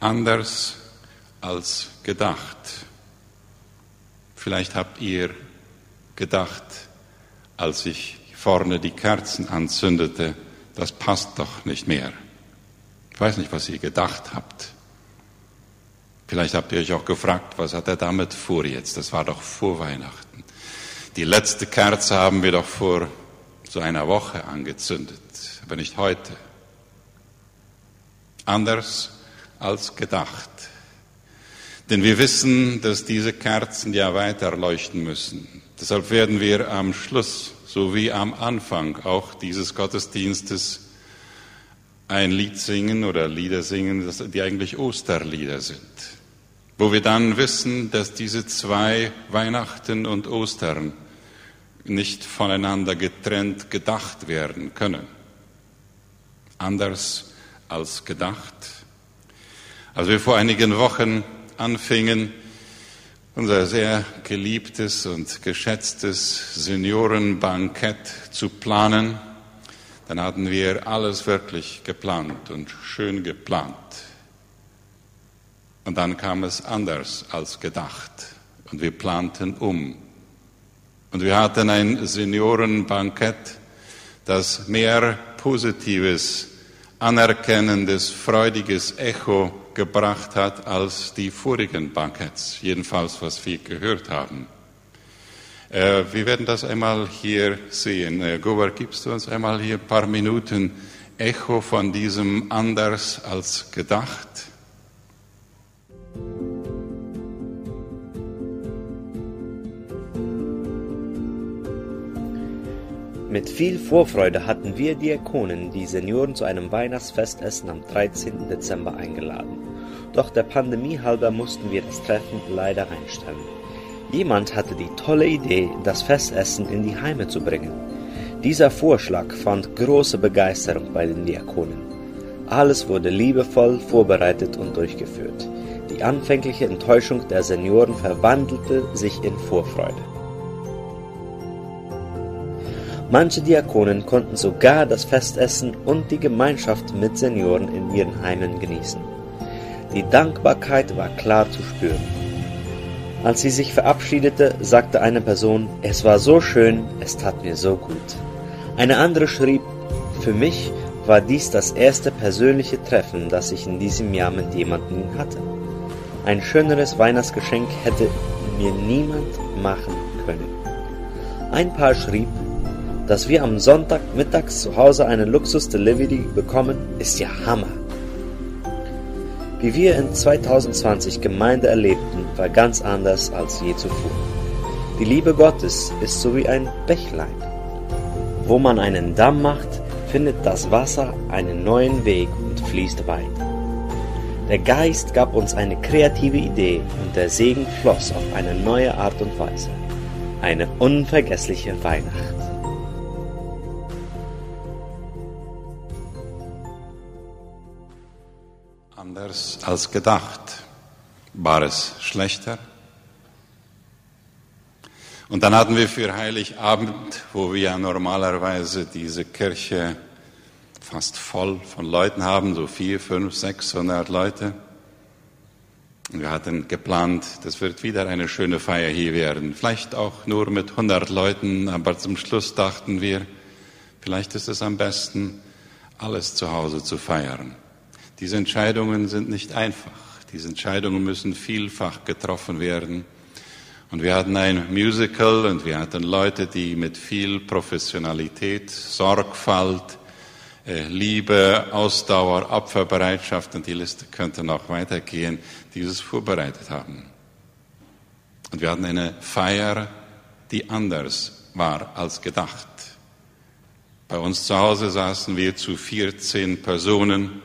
anders als gedacht. Vielleicht habt ihr gedacht, als ich vorne die Kerzen anzündete, das passt doch nicht mehr. Ich weiß nicht, was ihr gedacht habt. Vielleicht habt ihr euch auch gefragt, was hat er damit vor jetzt? Das war doch vor Weihnachten. Die letzte Kerze haben wir doch vor so einer Woche angezündet, aber nicht heute. Anders als gedacht. Denn wir wissen, dass diese Kerzen ja weiter leuchten müssen. Deshalb werden wir am Schluss, so wie am Anfang auch dieses Gottesdienstes, ein Lied singen oder Lieder singen, die eigentlich Osterlieder sind. Wo wir dann wissen, dass diese zwei Weihnachten und Ostern nicht voneinander getrennt gedacht werden können. Anders als gedacht als wir vor einigen Wochen anfingen, unser sehr geliebtes und geschätztes Seniorenbankett zu planen, dann hatten wir alles wirklich geplant und schön geplant. Und dann kam es anders als gedacht und wir planten um. Und wir hatten ein Seniorenbankett, das mehr positives, anerkennendes, freudiges Echo gebracht hat als die vorigen Banketts, jedenfalls was wir gehört haben. Äh, wir werden das einmal hier sehen. Äh, Gober, gibst du uns einmal hier ein paar Minuten Echo von diesem anders als gedacht? Mit viel Vorfreude hatten wir Diakonen die Senioren zu einem Weihnachtsfestessen am 13. Dezember eingeladen. Doch der Pandemie halber mussten wir das Treffen leider einstellen. Jemand hatte die tolle Idee, das Festessen in die Heime zu bringen. Dieser Vorschlag fand große Begeisterung bei den Diakonen. Alles wurde liebevoll vorbereitet und durchgeführt. Die anfängliche Enttäuschung der Senioren verwandelte sich in Vorfreude. Manche Diakonen konnten sogar das Festessen und die Gemeinschaft mit Senioren in ihren Heimen genießen. Die Dankbarkeit war klar zu spüren. Als sie sich verabschiedete, sagte eine Person, es war so schön, es tat mir so gut. Eine andere schrieb, für mich war dies das erste persönliche Treffen, das ich in diesem Jahr mit jemandem hatte. Ein schöneres Weihnachtsgeschenk hätte mir niemand machen können. Ein Paar schrieb, dass wir am Sonntag mittags zu Hause einen Luxus-Delivery bekommen, ist ja Hammer. Wie wir in 2020 Gemeinde erlebten, war ganz anders als je zuvor. Die Liebe Gottes ist so wie ein Bächlein. Wo man einen Damm macht, findet das Wasser einen neuen Weg und fließt weiter. Der Geist gab uns eine kreative Idee und der Segen floss auf eine neue Art und Weise. Eine unvergessliche Weihnacht. Als gedacht. War es schlechter? Und dann hatten wir für Heiligabend, wo wir ja normalerweise diese Kirche fast voll von Leuten haben, so vier, fünf, sechshundert Leute. Und wir hatten geplant, das wird wieder eine schöne Feier hier werden. Vielleicht auch nur mit hundert Leuten, aber zum Schluss dachten wir, vielleicht ist es am besten, alles zu Hause zu feiern. Diese Entscheidungen sind nicht einfach. Diese Entscheidungen müssen vielfach getroffen werden. Und wir hatten ein Musical und wir hatten Leute, die mit viel Professionalität, Sorgfalt, äh, Liebe, Ausdauer, Opferbereitschaft und die Liste könnte noch weitergehen, dieses vorbereitet haben. Und wir hatten eine Feier, die anders war als gedacht. Bei uns zu Hause saßen wir zu 14 Personen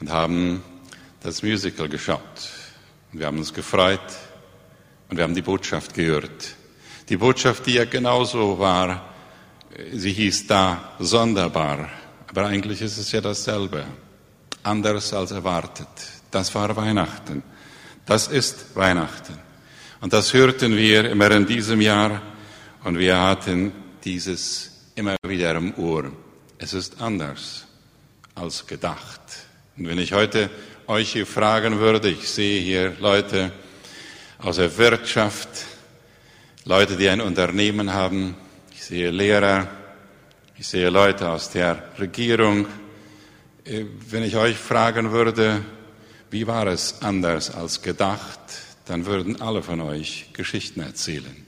und haben das Musical geschaut. Und wir haben uns gefreut und wir haben die Botschaft gehört. Die Botschaft, die ja genauso war, sie hieß da sonderbar, aber eigentlich ist es ja dasselbe, anders als erwartet. Das war Weihnachten. Das ist Weihnachten. Und das hörten wir immer in diesem Jahr und wir hatten dieses immer wieder im Ohr. Es ist anders als gedacht. Und wenn ich heute euch hier fragen würde, ich sehe hier Leute aus der Wirtschaft, Leute, die ein Unternehmen haben, ich sehe Lehrer, ich sehe Leute aus der Regierung. Äh, wenn ich euch fragen würde, wie war es anders als gedacht, dann würden alle von euch Geschichten erzählen.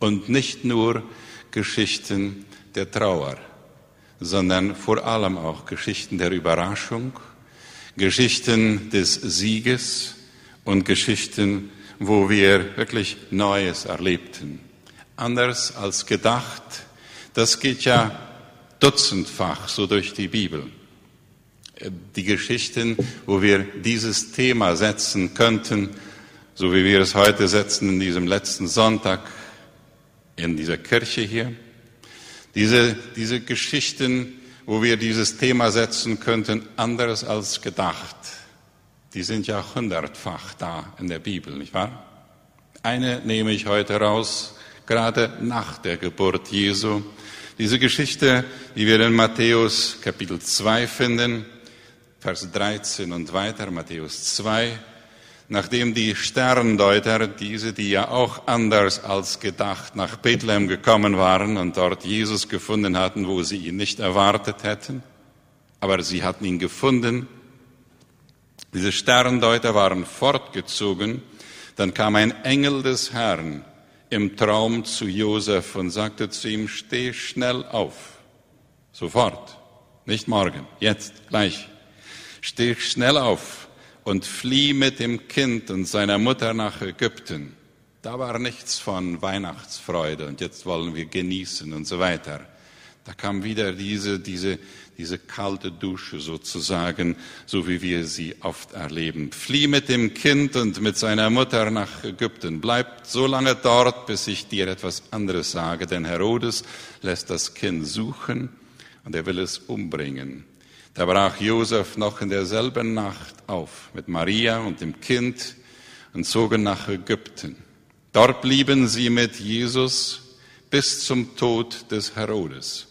Und nicht nur Geschichten der Trauer, sondern vor allem auch Geschichten der Überraschung, Geschichten des Sieges und Geschichten, wo wir wirklich Neues erlebten. Anders als gedacht, das geht ja dutzendfach so durch die Bibel. Die Geschichten, wo wir dieses Thema setzen könnten, so wie wir es heute setzen in diesem letzten Sonntag in dieser Kirche hier, diese, diese Geschichten, wo wir dieses Thema setzen könnten, anders als gedacht, die sind ja hundertfach da in der Bibel, nicht wahr? Eine nehme ich heute raus, gerade nach der Geburt Jesu. Diese Geschichte, die wir in Matthäus Kapitel 2 finden, Vers 13 und weiter, Matthäus 2, nachdem die Sterndeuter, diese, die ja auch anders als gedacht nach Bethlehem gekommen waren und dort Jesus gefunden hatten, wo sie ihn nicht erwartet hätten, aber sie hatten ihn gefunden. Diese Sterndeuter waren fortgezogen, dann kam ein Engel des Herrn im Traum zu Josef und sagte zu ihm, steh schnell auf, sofort, nicht morgen, jetzt, gleich, steh schnell auf, und flieh mit dem Kind und seiner Mutter nach Ägypten. Da war nichts von Weihnachtsfreude und jetzt wollen wir genießen und so weiter. Da kam wieder diese, diese, diese kalte Dusche sozusagen, so wie wir sie oft erleben. Flieh mit dem Kind und mit seiner Mutter nach Ägypten. Bleib so lange dort, bis ich dir etwas anderes sage, denn Herodes lässt das Kind suchen und er will es umbringen. Da brach Josef noch in derselben Nacht auf mit Maria und dem Kind und zogen nach Ägypten. Dort blieben sie mit Jesus bis zum Tod des Herodes.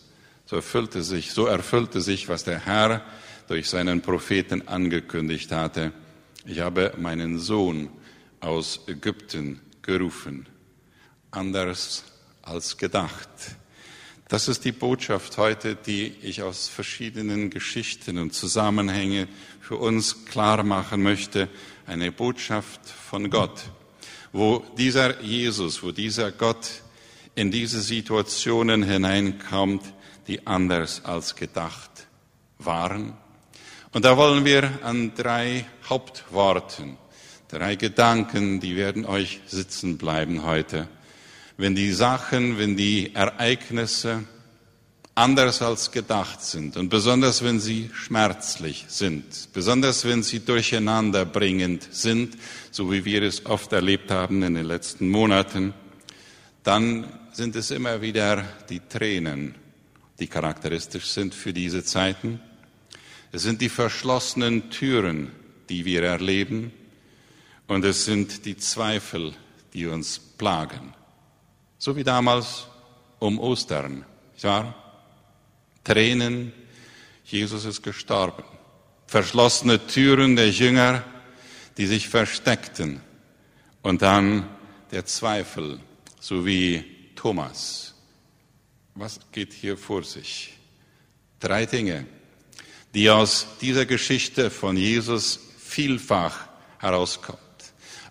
So erfüllte sich, so erfüllte sich, was der Herr durch seinen Propheten angekündigt hatte. Ich habe meinen Sohn aus Ägypten gerufen. Anders als gedacht. Das ist die Botschaft heute, die ich aus verschiedenen Geschichten und Zusammenhängen für uns klar machen möchte. Eine Botschaft von Gott, wo dieser Jesus, wo dieser Gott in diese Situationen hineinkommt, die anders als gedacht waren. Und da wollen wir an drei Hauptworten, drei Gedanken, die werden euch sitzen bleiben heute wenn die Sachen, wenn die Ereignisse anders als gedacht sind und besonders wenn sie schmerzlich sind, besonders wenn sie durcheinanderbringend sind, so wie wir es oft erlebt haben in den letzten Monaten, dann sind es immer wieder die Tränen, die charakteristisch sind für diese Zeiten. Es sind die verschlossenen Türen, die wir erleben, und es sind die Zweifel, die uns plagen. So wie damals um Ostern. Ja? Tränen, Jesus ist gestorben. Verschlossene Türen der Jünger, die sich versteckten. Und dann der Zweifel, so wie Thomas. Was geht hier vor sich? Drei Dinge, die aus dieser Geschichte von Jesus vielfach herauskommt.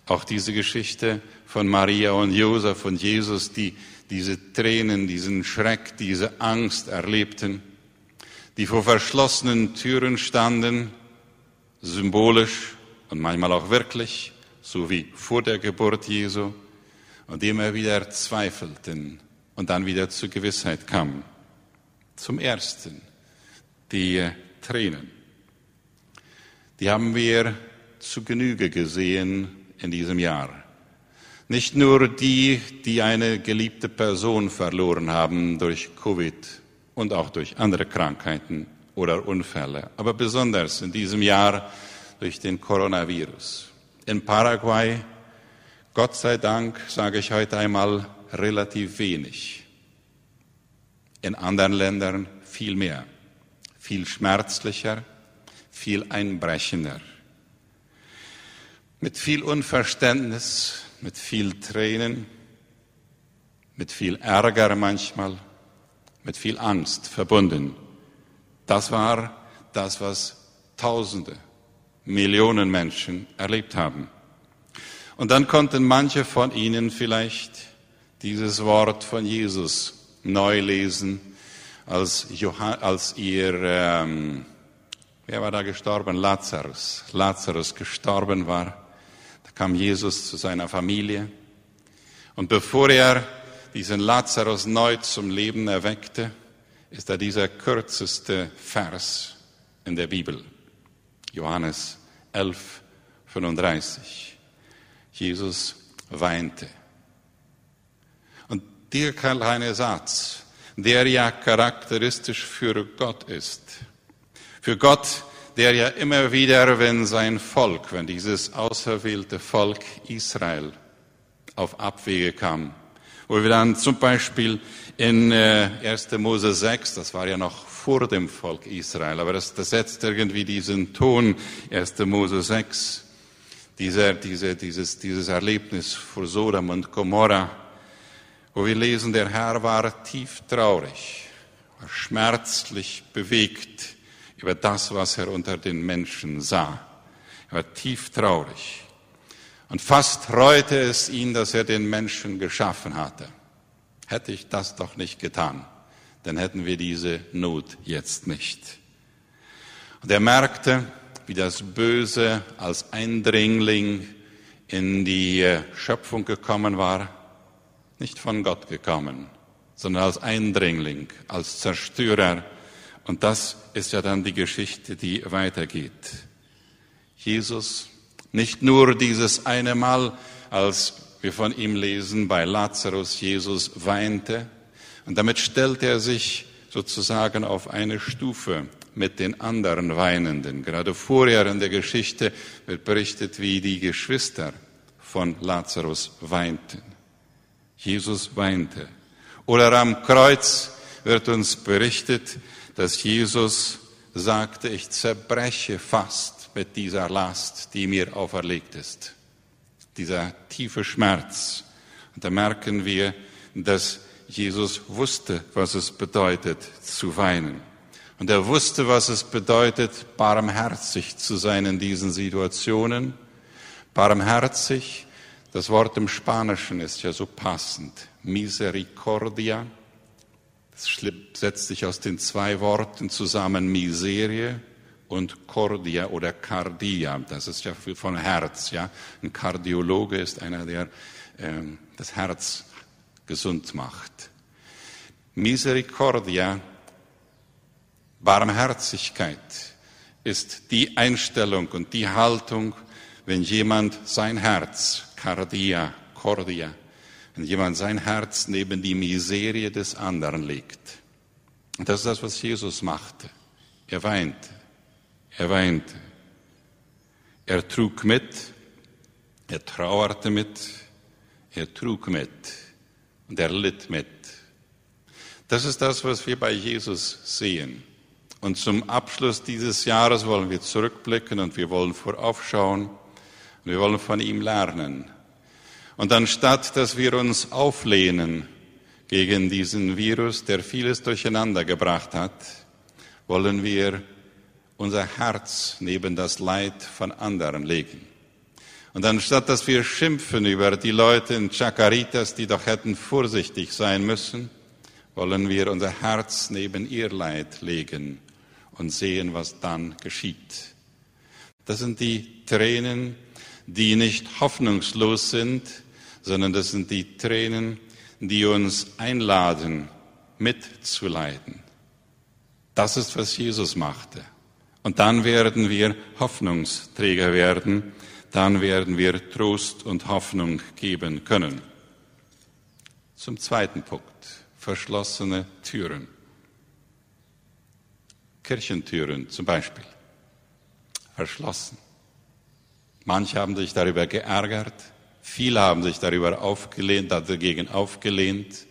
Auch diese Geschichte von Maria und Josef und Jesus, die diese Tränen, diesen Schreck, diese Angst erlebten, die vor verschlossenen Türen standen, symbolisch und manchmal auch wirklich, so wie vor der Geburt Jesu, und immer wieder zweifelten und dann wieder zur Gewissheit kamen. Zum Ersten die Tränen. Die haben wir zu Genüge gesehen in diesem Jahr. Nicht nur die, die eine geliebte Person verloren haben durch Covid und auch durch andere Krankheiten oder Unfälle, aber besonders in diesem Jahr durch den Coronavirus. In Paraguay, Gott sei Dank, sage ich heute einmal, relativ wenig. In anderen Ländern viel mehr, viel schmerzlicher, viel einbrechender. Mit viel Unverständnis, mit viel Tränen, mit viel Ärger manchmal, mit viel Angst verbunden. Das war das, was Tausende, Millionen Menschen erlebt haben. Und dann konnten manche von ihnen vielleicht dieses Wort von Jesus neu lesen, als, Johann, als ihr, ähm, wer war da gestorben? Lazarus. Lazarus gestorben war. Kam Jesus zu seiner Familie. Und bevor er diesen Lazarus neu zum Leben erweckte, ist da dieser kürzeste Vers in der Bibel. Johannes 11, 35. Jesus weinte. Und dieser kleine Satz, der ja charakteristisch für Gott ist. Für Gott, der ja immer wieder, wenn sein Volk, wenn dieses auserwählte Volk Israel auf Abwege kam, wo wir dann zum Beispiel in 1. Äh, Mose 6, das war ja noch vor dem Volk Israel, aber das, das setzt irgendwie diesen Ton, 1. Mose 6, dieser, diese, dieses, dieses Erlebnis vor Sodom und Gomorra, wo wir lesen, der Herr war tief traurig, war schmerzlich bewegt über das, was er unter den Menschen sah. Er war tief traurig. Und fast reute es ihn, dass er den Menschen geschaffen hatte. Hätte ich das doch nicht getan, dann hätten wir diese Not jetzt nicht. Und er merkte, wie das Böse als Eindringling in die Schöpfung gekommen war, nicht von Gott gekommen, sondern als Eindringling, als Zerstörer. Und das ist ja dann die Geschichte, die weitergeht. Jesus nicht nur dieses eine Mal, als wir von ihm lesen, bei Lazarus Jesus weinte. Und damit stellt er sich sozusagen auf eine Stufe mit den anderen Weinenden. Gerade vorher in der Geschichte wird berichtet, wie die Geschwister von Lazarus weinten. Jesus weinte. Oder am Kreuz wird uns berichtet, dass Jesus sagte, ich zerbreche fast mit dieser Last, die mir auferlegt ist. Dieser tiefe Schmerz. Und da merken wir, dass Jesus wusste, was es bedeutet zu weinen. Und er wusste, was es bedeutet, barmherzig zu sein in diesen Situationen. Barmherzig, das Wort im Spanischen ist ja so passend. Misericordia, das setzt sich aus den zwei Worten zusammen, Miserie und Cordia oder Cardia, das ist ja von Herz, ja. Ein Kardiologe ist einer, der ähm, das Herz gesund macht. Misericordia, Barmherzigkeit ist die Einstellung und die Haltung, wenn jemand sein Herz, Cardia, Cordia, wenn jemand sein Herz neben die Miserie des anderen legt. Und das ist das, was Jesus machte. Er weinte. Er weinte. Er trug mit, er trauerte mit, er trug mit und er litt mit. Das ist das, was wir bei Jesus sehen. Und zum Abschluss dieses Jahres wollen wir zurückblicken und wir wollen voraufschauen und wir wollen von ihm lernen. Und anstatt, dass wir uns auflehnen gegen diesen Virus, der vieles durcheinander gebracht hat, wollen wir unser Herz neben das Leid von anderen legen. Und anstatt dass wir schimpfen über die Leute in Chacaritas, die doch hätten vorsichtig sein müssen, wollen wir unser Herz neben ihr Leid legen und sehen, was dann geschieht. Das sind die Tränen, die nicht hoffnungslos sind, sondern das sind die Tränen, die uns einladen, mitzuleiden. Das ist, was Jesus machte. Und dann werden wir Hoffnungsträger werden, dann werden wir Trost und Hoffnung geben können. Zum zweiten Punkt, verschlossene Türen. Kirchentüren zum Beispiel, verschlossen. Manche haben sich darüber geärgert, viele haben sich darüber aufgelehnt, dagegen aufgelehnt.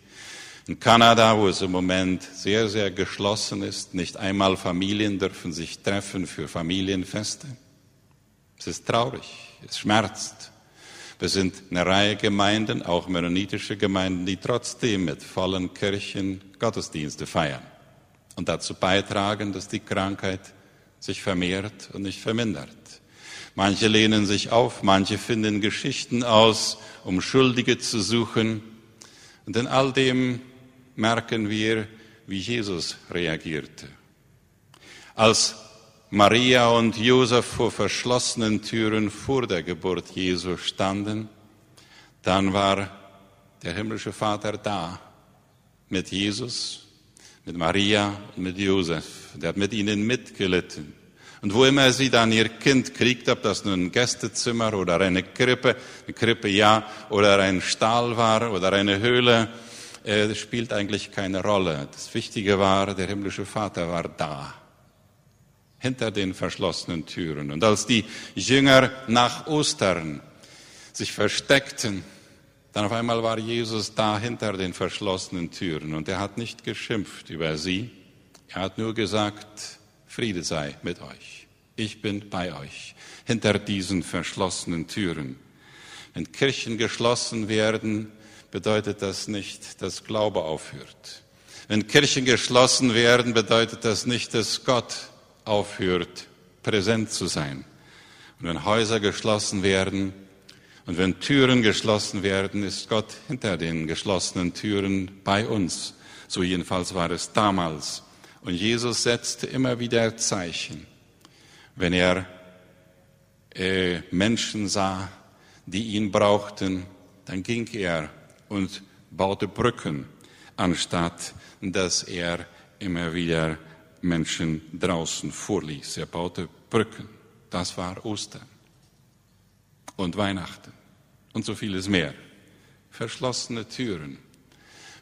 In Kanada, wo es im Moment sehr, sehr geschlossen ist, nicht einmal Familien dürfen sich treffen für Familienfeste. Es ist traurig, es schmerzt. Wir sind eine Reihe Gemeinden, auch mennonitische Gemeinden, die trotzdem mit vollen Kirchen Gottesdienste feiern und dazu beitragen, dass die Krankheit sich vermehrt und nicht vermindert. Manche lehnen sich auf, manche finden Geschichten aus, um Schuldige zu suchen. Und in all dem merken wir, wie Jesus reagierte. Als Maria und Josef vor verschlossenen Türen vor der Geburt Jesu standen, dann war der himmlische Vater da mit Jesus, mit Maria und mit Josef. Der hat mit ihnen mitgelitten. Und wo immer sie dann ihr Kind kriegt, ob das nun ein Gästezimmer oder eine Krippe, eine Krippe ja, oder ein Stall war oder eine Höhle, äh, spielt eigentlich keine Rolle. Das Wichtige war, der himmlische Vater war da, hinter den verschlossenen Türen. Und als die Jünger nach Ostern sich versteckten, dann auf einmal war Jesus da hinter den verschlossenen Türen und er hat nicht geschimpft über sie. Er hat nur gesagt, Friede sei mit euch. Ich bin bei euch hinter diesen verschlossenen Türen. Wenn Kirchen geschlossen werden, bedeutet das nicht, dass Glaube aufhört. Wenn Kirchen geschlossen werden, bedeutet das nicht, dass Gott aufhört, präsent zu sein. Und wenn Häuser geschlossen werden und wenn Türen geschlossen werden, ist Gott hinter den geschlossenen Türen bei uns. So jedenfalls war es damals. Und Jesus setzte immer wieder Zeichen, wenn er äh, Menschen sah, die ihn brauchten, dann ging er und baute Brücken, anstatt dass er immer wieder Menschen draußen vorließ. Er baute Brücken. Das war Ostern und Weihnachten und so vieles mehr. Verschlossene Türen.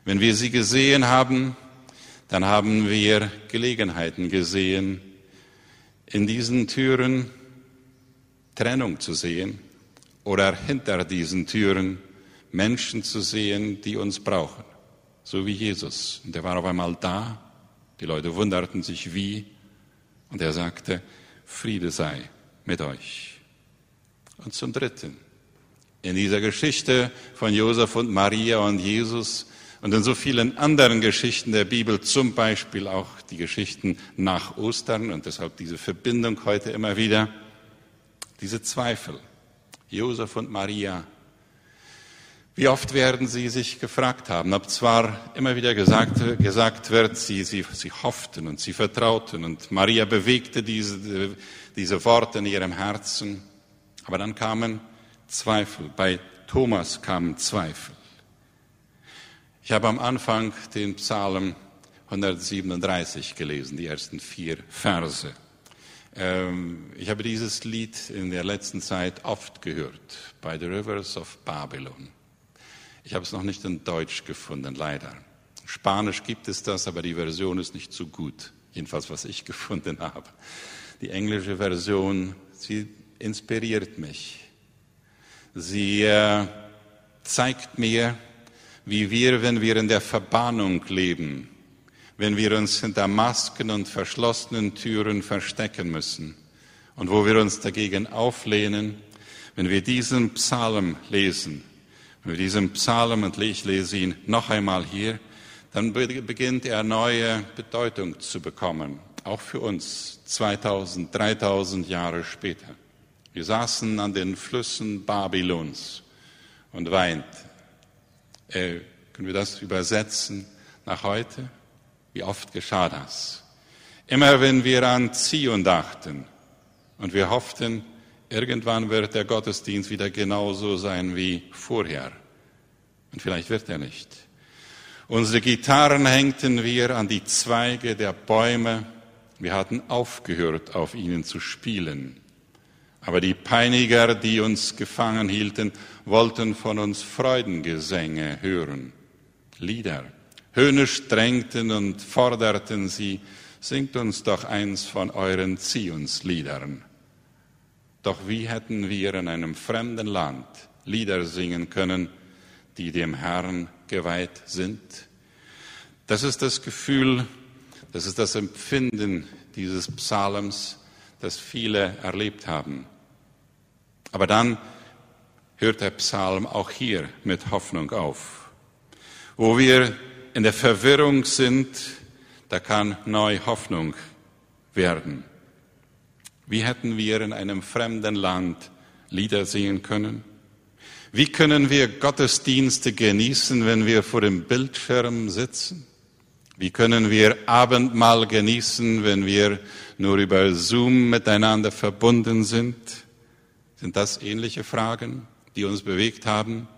Wenn wir sie gesehen haben, dann haben wir Gelegenheiten gesehen, in diesen Türen Trennung zu sehen oder hinter diesen Türen Menschen zu sehen, die uns brauchen, so wie Jesus. Und er war auf einmal da, die Leute wunderten sich wie, und er sagte, Friede sei mit euch. Und zum Dritten, in dieser Geschichte von Josef und Maria und Jesus und in so vielen anderen Geschichten der Bibel, zum Beispiel auch die Geschichten nach Ostern und deshalb diese Verbindung heute immer wieder, diese Zweifel. Josef und Maria wie oft werden Sie sich gefragt haben, ob zwar immer wieder gesagt, gesagt wird, Sie, Sie, Sie hofften und Sie vertrauten und Maria bewegte diese, diese Worte in ihrem Herzen, aber dann kamen Zweifel. Bei Thomas kamen Zweifel. Ich habe am Anfang den Psalm 137 gelesen, die ersten vier Verse. Ähm, ich habe dieses Lied in der letzten Zeit oft gehört, by the rivers of Babylon. Ich habe es noch nicht in Deutsch gefunden, leider. Spanisch gibt es das, aber die Version ist nicht so gut. Jedenfalls, was ich gefunden habe. Die englische Version, sie inspiriert mich. Sie äh, zeigt mir, wie wir, wenn wir in der Verbannung leben, wenn wir uns hinter Masken und verschlossenen Türen verstecken müssen und wo wir uns dagegen auflehnen, wenn wir diesen Psalm lesen, mit diesem Psalm, und ich lese ihn noch einmal hier, dann beginnt er neue Bedeutung zu bekommen, auch für uns 2000, 3000 Jahre später. Wir saßen an den Flüssen Babylons und weinten. Äh, können wir das übersetzen nach heute? Wie oft geschah das? Immer wenn wir an Zion dachten und wir hofften, Irgendwann wird der Gottesdienst wieder genauso sein wie vorher. Und vielleicht wird er nicht. Unsere Gitarren hängten wir an die Zweige der Bäume. Wir hatten aufgehört, auf ihnen zu spielen. Aber die Peiniger, die uns gefangen hielten, wollten von uns Freudengesänge hören. Lieder. Höhnisch drängten und forderten sie, singt uns doch eins von euren Zionsliedern. Doch wie hätten wir in einem fremden Land Lieder singen können, die dem Herrn geweiht sind? Das ist das Gefühl, das ist das Empfinden dieses Psalms, das viele erlebt haben. Aber dann hört der Psalm auch hier mit Hoffnung auf. Wo wir in der Verwirrung sind, da kann neue Hoffnung werden. Wie hätten wir in einem fremden Land Lieder singen können? Wie können wir Gottesdienste genießen, wenn wir vor dem Bildschirm sitzen? Wie können wir Abendmahl genießen, wenn wir nur über Zoom miteinander verbunden sind? Sind das ähnliche Fragen, die uns bewegt haben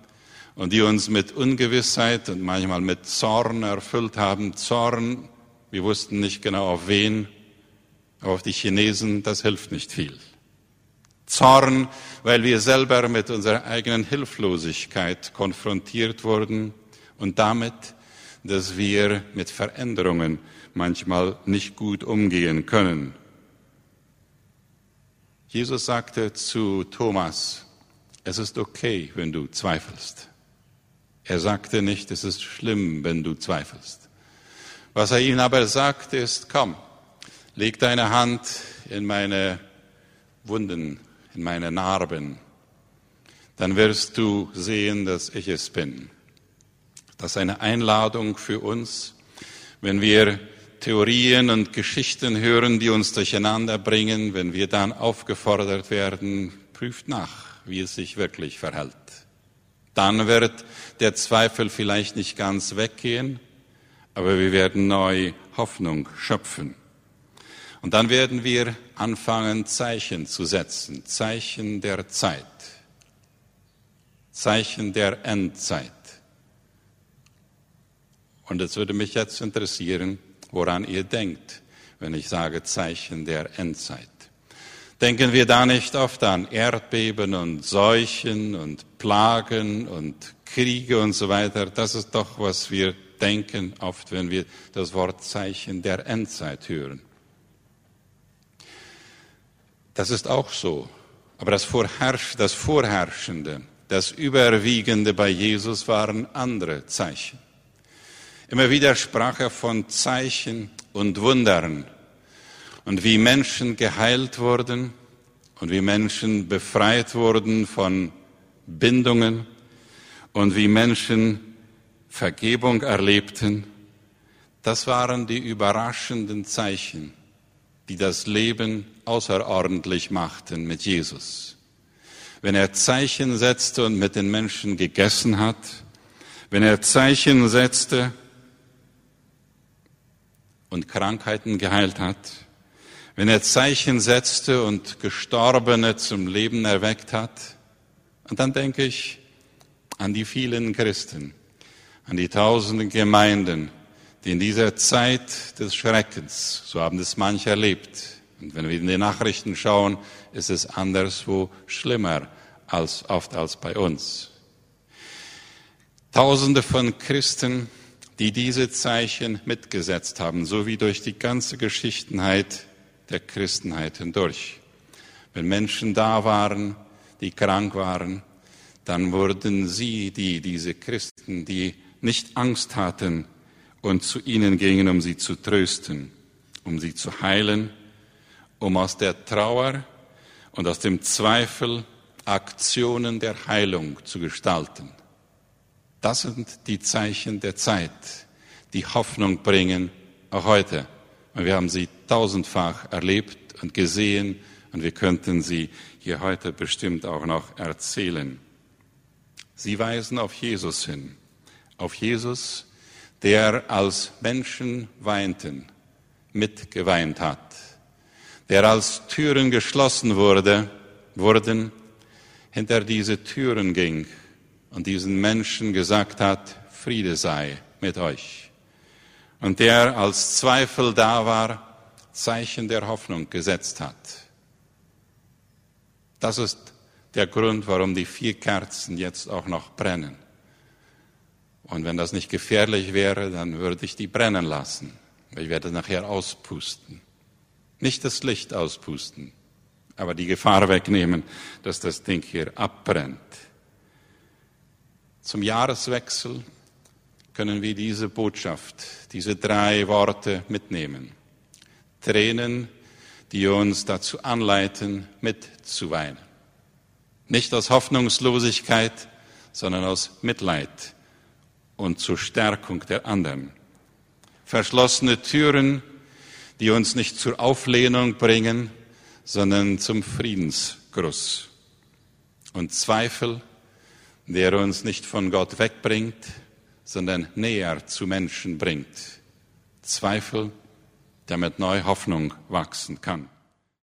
und die uns mit Ungewissheit und manchmal mit Zorn erfüllt haben? Zorn, wir wussten nicht genau auf wen, aber auf die Chinesen, das hilft nicht viel. Zorn, weil wir selber mit unserer eigenen Hilflosigkeit konfrontiert wurden und damit, dass wir mit Veränderungen manchmal nicht gut umgehen können. Jesus sagte zu Thomas, es ist okay, wenn du zweifelst. Er sagte nicht, es ist schlimm, wenn du zweifelst. Was er ihm aber sagte, ist, komm, leg deine Hand in meine Wunden in meine Narben, dann wirst du sehen, dass ich es bin. Das ist eine Einladung für uns, wenn wir Theorien und Geschichten hören, die uns durcheinander bringen, wenn wir dann aufgefordert werden, prüft nach, wie es sich wirklich verhält. Dann wird der Zweifel vielleicht nicht ganz weggehen, aber wir werden neu Hoffnung schöpfen. Und dann werden wir anfangen, Zeichen zu setzen, Zeichen der Zeit, Zeichen der Endzeit. Und es würde mich jetzt interessieren, woran ihr denkt, wenn ich sage Zeichen der Endzeit. Denken wir da nicht oft an Erdbeben und Seuchen und Plagen und Kriege und so weiter? Das ist doch, was wir denken oft, wenn wir das Wort Zeichen der Endzeit hören. Das ist auch so. Aber das, Vorherrsch, das Vorherrschende, das Überwiegende bei Jesus waren andere Zeichen. Immer wieder sprach er von Zeichen und Wundern und wie Menschen geheilt wurden und wie Menschen befreit wurden von Bindungen und wie Menschen Vergebung erlebten. Das waren die überraschenden Zeichen, die das Leben außerordentlich machten mit Jesus. Wenn er Zeichen setzte und mit den Menschen gegessen hat, wenn er Zeichen setzte und Krankheiten geheilt hat, wenn er Zeichen setzte und Gestorbene zum Leben erweckt hat, und dann denke ich an die vielen Christen, an die tausenden Gemeinden, die in dieser Zeit des Schreckens, so haben es manche erlebt, und wenn wir in die Nachrichten schauen, ist es anderswo schlimmer als oft als bei uns. Tausende von Christen, die diese Zeichen mitgesetzt haben, so wie durch die ganze Geschichtenheit der Christenheit hindurch. Wenn Menschen da waren, die krank waren, dann wurden sie die, diese Christen, die nicht Angst hatten und zu ihnen gingen, um sie zu trösten, um sie zu heilen um aus der Trauer und aus dem Zweifel Aktionen der Heilung zu gestalten. Das sind die Zeichen der Zeit, die Hoffnung bringen, auch heute. Und wir haben sie tausendfach erlebt und gesehen und wir könnten sie hier heute bestimmt auch noch erzählen. Sie weisen auf Jesus hin, auf Jesus, der als Menschen weinten, mitgeweint hat der als Türen geschlossen wurde, wurden, hinter diese Türen ging und diesen Menschen gesagt hat, Friede sei mit euch. Und der als Zweifel da war, Zeichen der Hoffnung gesetzt hat. Das ist der Grund, warum die vier Kerzen jetzt auch noch brennen. Und wenn das nicht gefährlich wäre, dann würde ich die brennen lassen. Ich werde nachher auspusten. Nicht das Licht auspusten, aber die Gefahr wegnehmen, dass das Ding hier abbrennt. Zum Jahreswechsel können wir diese Botschaft, diese drei Worte mitnehmen. Tränen, die uns dazu anleiten, mitzuweinen. Nicht aus Hoffnungslosigkeit, sondern aus Mitleid und zur Stärkung der anderen. Verschlossene Türen, die uns nicht zur Auflehnung bringen, sondern zum Friedensgruß. Und Zweifel, der uns nicht von Gott wegbringt, sondern näher zu Menschen bringt. Zweifel, damit neue Hoffnung wachsen kann.